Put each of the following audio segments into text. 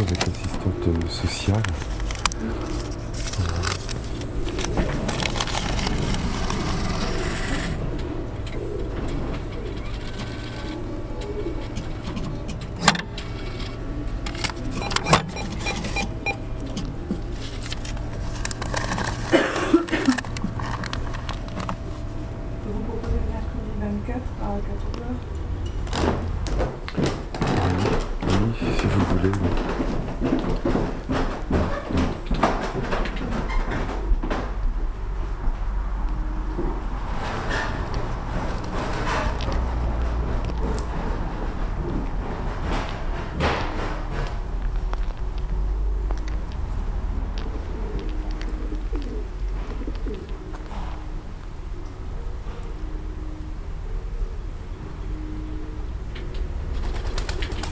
Avec l'assistante euh, sociale. Vous proposez le mercredi 24 à 14h Oui, si vous voulez. oui.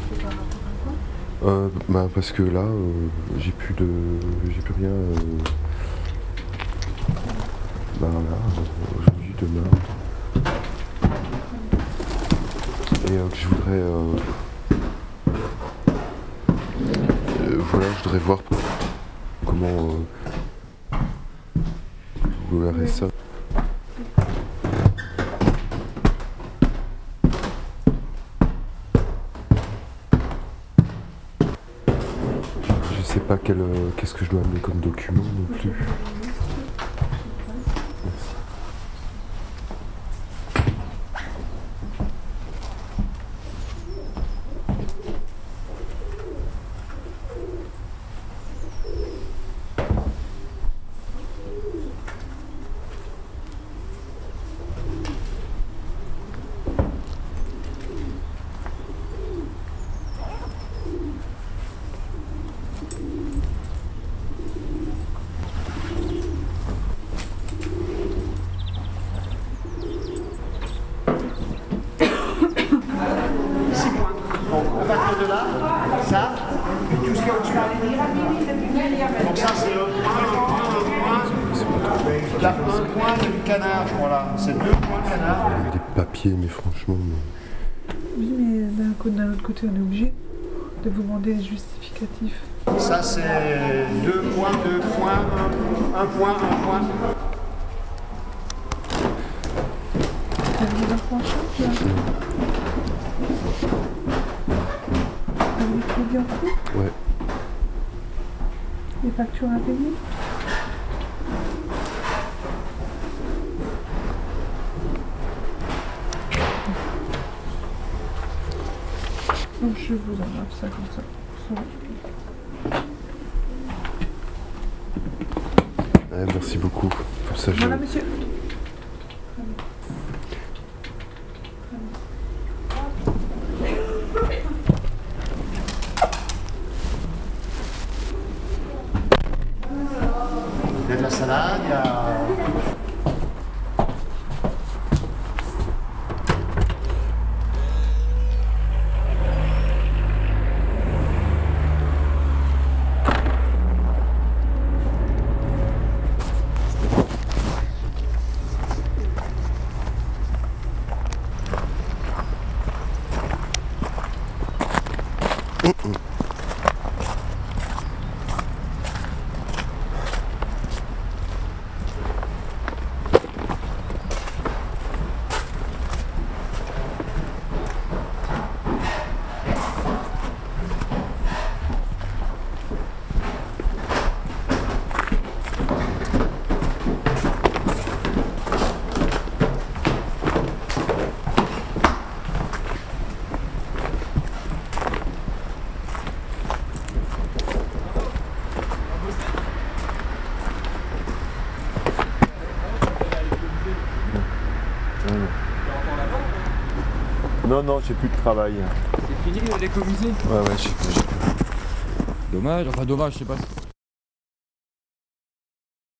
C'est par rapport à quoi Euh, bah, parce que là, euh, j'ai plus de. J'ai plus rien. euh, bah là, aujourd'hui, demain. Et euh, que je voudrais. euh, euh, voilà, je voudrais voir comment. euh, le RSA. Je sais euh, qu'est-ce que je dois amener comme document non plus. Merci. À partir de là, ça, et tout ce qu'il y a au-dessus. Donc ça, c'est le 1, 1, 1. Là, un point du canard, voilà. C'est deux points canard. Des papiers, mais franchement. mais- Oui, mais d'un côté- d'un autre côté, on est obligé de vous demander les justificatifs. Ça, c'est deux points, deux points, un, un point, un point. En Avec les crédits en cours Ouais. Les factures à payer Donc je vous enlève ça comme ça. Ouais, merci beaucoup. Pour ça. Voilà monsieur. lasaña. Mm-mm. Non, non, j'ai plus de travail. C'est fini l'écomusée Ouais, ouais, j'ai j'ai- Dommage, enfin dommage, je sais pas.